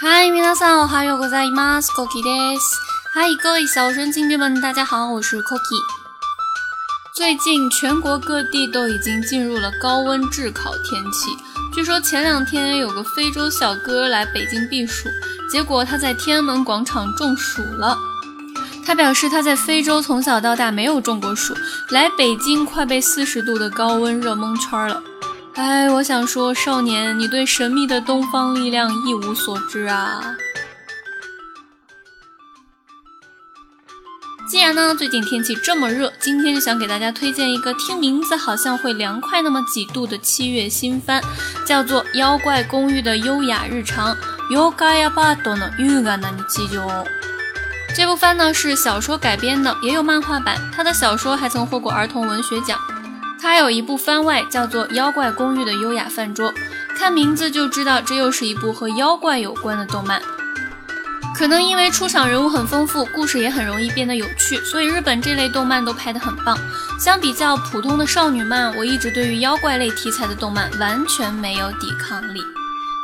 嗨，皆さんおはようございます。Cookie です。嗨，各位小神经病们，大家好，我是 Cookie。最近全国各地都已经进入了高温炙烤天气。据说前两天有个非洲小哥来北京避暑，结果他在天安门广场中暑了。他表示他在非洲从小到大没有中过暑，来北京快被四十度的高温热蒙圈了。 哎，我想说，少年，你对神秘的东方力量一无所知啊！既然呢，最近天气这么热，今天就想给大家推荐一个听名字好像会凉快那么几度的七月新番，叫做《妖怪公寓的优雅日常》。这部番呢是小说改编的，也有漫画版，他的小说还曾获过儿童文学奖。它有一部番外，叫做《妖怪公寓的优雅饭桌》，看名字就知道这又是一部和妖怪有关的动漫。可能因为出场人物很丰富，故事也很容易变得有趣，所以日本这类动漫都拍得很棒。相比较普通的少女漫，我一直对于妖怪类题材的动漫完全没有抵抗力。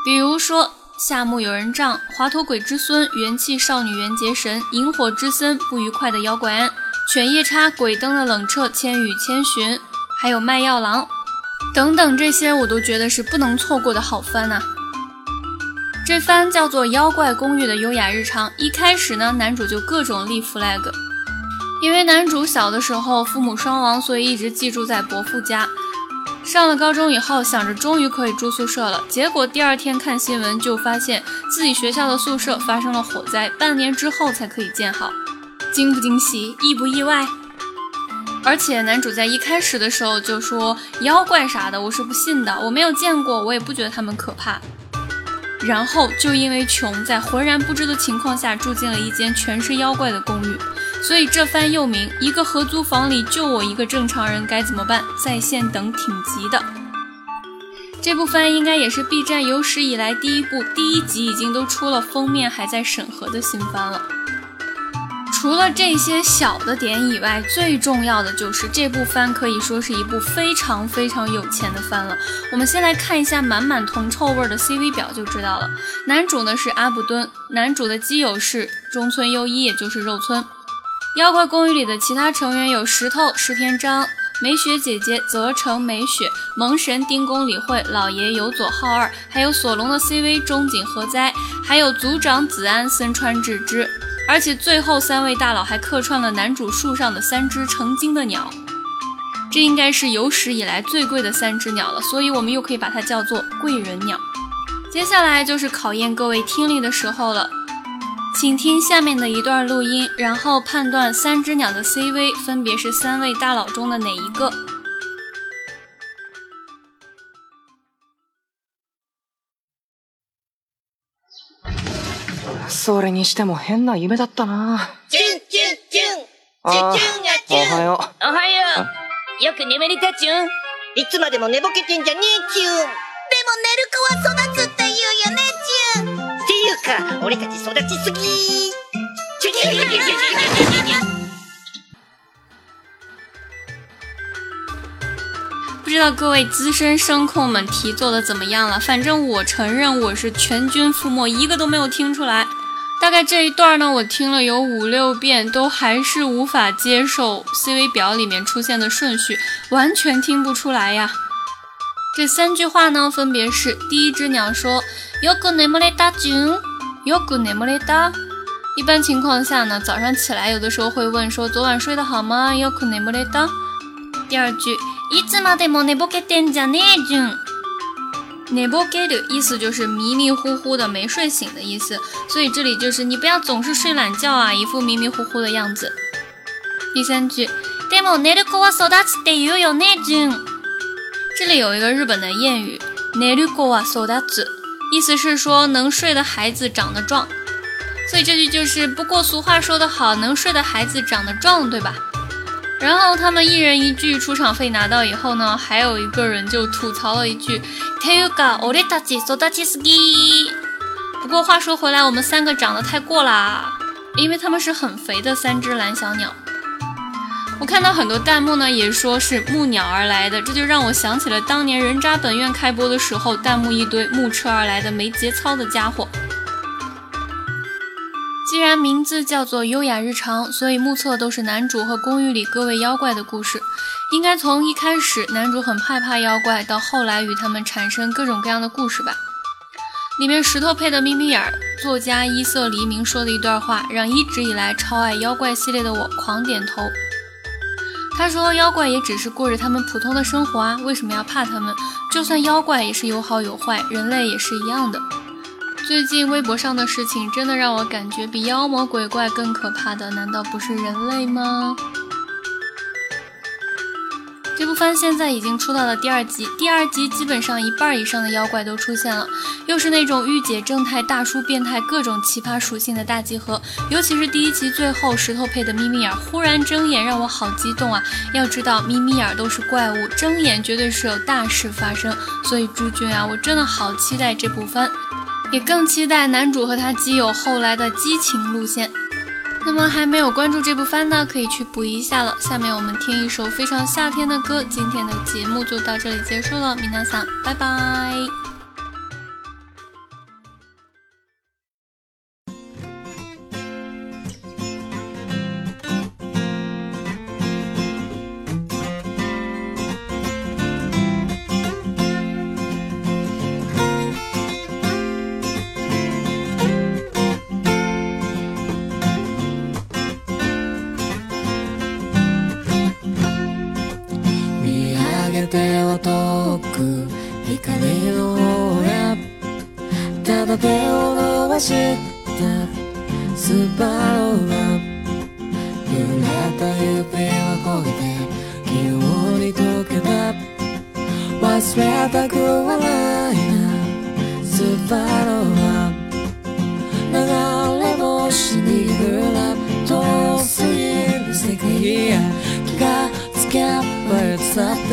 比如说《夏目友人帐》《华佗鬼之孙》《元气少女缘结神》《萤火之森》《不愉快的妖怪庵》《犬夜叉》《鬼灯的冷彻》《千与千寻》。还有卖药郎等等，这些我都觉得是不能错过的好番呐。这番叫做《妖怪公寓的优雅日常》。一开始呢，男主就各种立 flag，因为男主小的时候父母双亡，所以一直寄住在伯父家。上了高中以后，想着终于可以住宿舍了，结果第二天看新闻就发现自己学校的宿舍发生了火灾，半年之后才可以建好。惊不惊喜，意不意外？而且男主在一开始的时候就说妖怪啥的，我是不信的，我没有见过，我也不觉得他们可怕。然后就因为穷，在浑然不知的情况下住进了一间全是妖怪的公寓，所以这番又名一个合租房里就我一个正常人该怎么办在线等挺急的。这部番应该也是 B 站有史以来第一部第一集已经都出了封面还在审核的新番了。除了这些小的点以外，最重要的就是这部番可以说是一部非常非常有钱的番了。我们先来看一下满满铜臭味的 CV 表就知道了。男主呢是阿布敦，男主的基友是中村优一，也就是肉村。妖怪公寓里的其他成员有石头石田章、美雪姐姐泽城美雪、萌神丁宫理惠、老爷有佐浩二，还有索隆的 CV 中井和哉，还有组长子安森川智之。而且最后三位大佬还客串了男主树上的三只成精的鸟，这应该是有史以来最贵的三只鸟了，所以我们又可以把它叫做贵人鸟。接下来就是考验各位听力的时候了，请听下面的一段录音，然后判断三只鸟的 CV 分别是三位大佬中的哪一个。それにしても変な夢だったな。チュンチュンチュン。チュンチュンがチュン。おはよう。おはよう。よく眠れたチュン。いつまでも寝ぼけてんじゃねえチュン。でも寝る子は育つって言うよねチュン。っていうか、俺たち育ちすぎ。チ知道各位资深声控们题做的怎么样了？反正我承认我是全军覆没，一个都没有听出来。大概这一段呢，我听了有五六遍，都还是无法接受 CV 表里面出现的顺序，完全听不出来呀。这三句话呢，分别是：第一只鸟说，yoku nemoreta jun，yoku nemoreta。一般情况下呢，早上起来有的时候会问说，昨晚睡得好吗？yoku nemoreta。第二句，いつまでも寝ぼけてんじゃねえじゅん。寝ぼけ的意思就是迷迷糊糊的没睡醒的意思，所以这里就是你不要总是睡懒觉啊，一副迷迷糊糊的样子。第三句，でも寝る子は育つって言うよね、じゅん。这里有一个日本的谚语，寝る子は育つ，意思是说能睡的孩子长得壮，所以这句就是不过俗话说得好，能睡的孩子长得壮，对吧？ 然后他们一人一句出场费拿到以后呢，还有一个人就吐槽了一句，kayoga。”不过话说回来，我们三个长得太过啦，因为他们是很肥的三只蓝小鸟。我看到很多弹幕呢，也说是木鸟而来的，这就让我想起了当年人渣本院开播的时候，弹幕一堆木车而来的没节操的家伙。既然名字叫做《优雅日常》，所以目测都是男主和公寓里各位妖怪的故事。应该从一开始男主很害怕妖怪，到后来与他们产生各种各样的故事吧。里面石头配的眯眯眼，作家伊色黎明说的一段话，让一直以来超爱妖怪系列的我狂点头。他说：“妖怪也只是过着他们普通的生活啊，为什么要怕他们？就算妖怪也是有好有坏，人类也是一样的。”最近微博上的事情真的让我感觉比妖魔鬼怪更可怕的，难道不是人类吗？这部番现在已经出到了第二集，第二集基本上一半以上的妖怪都出现了，又是那种御姐正太、大叔变态各种奇葩属性的大集合。尤其是第一集最后石头配的眯眯眼忽然睁眼，让我好激动啊！要知道眯眯眼都是怪物，睁眼绝对是有大事发生。所以朱军啊，我真的好期待这部番，也更期待男主和他基友后来的激情路线。那么还没有关注这部番呢，可以去补一下了。下面我们听一首非常夏天的歌。今天的节目就到这里结束了，米娜桑，拜拜。手を遠く光の俺ただ手を伸ばした。スパローラ揺れた指は焦げて気温に溶けた。忘れたくはないな。スパローは流れ星に降らとすぎる世界や気がつけばいつだって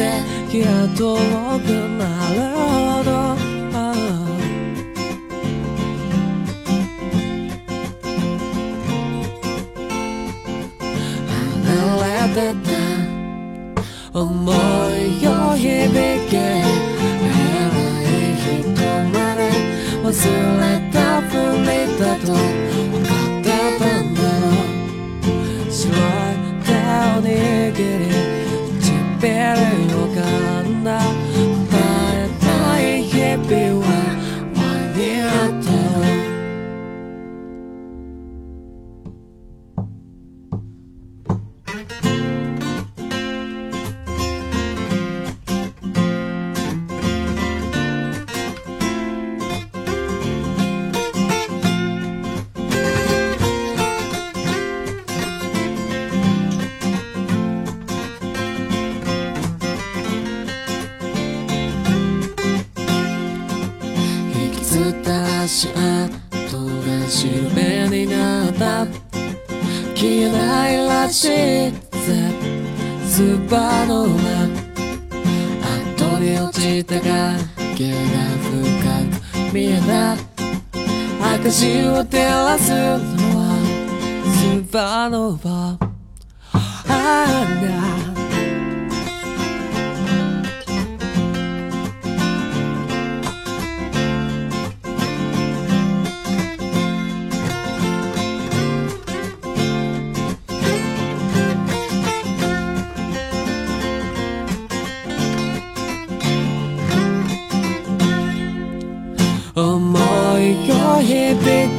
気が遠くなるほど。離れてた思いを響け。偉い人まで忘れたふりだと分かってたんだろう白い手を握り。り落ちたが毛が深く見えた証を照らすのはスーパーノーバー。ああ響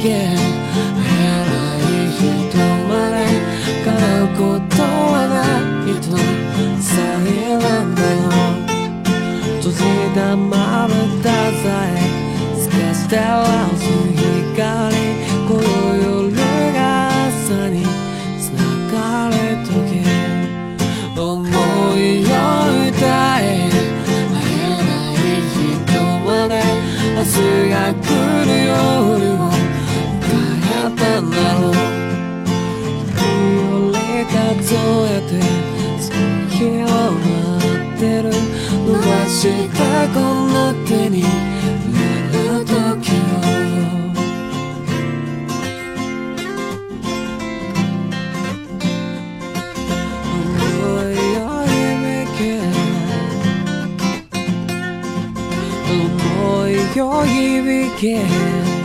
け偉い人まで買うことはないとさえなんだよ閉じたまぶたさえ透かしてらず光この夜が朝に繋がる時思いを歌え会えない人まで明日 思いを響け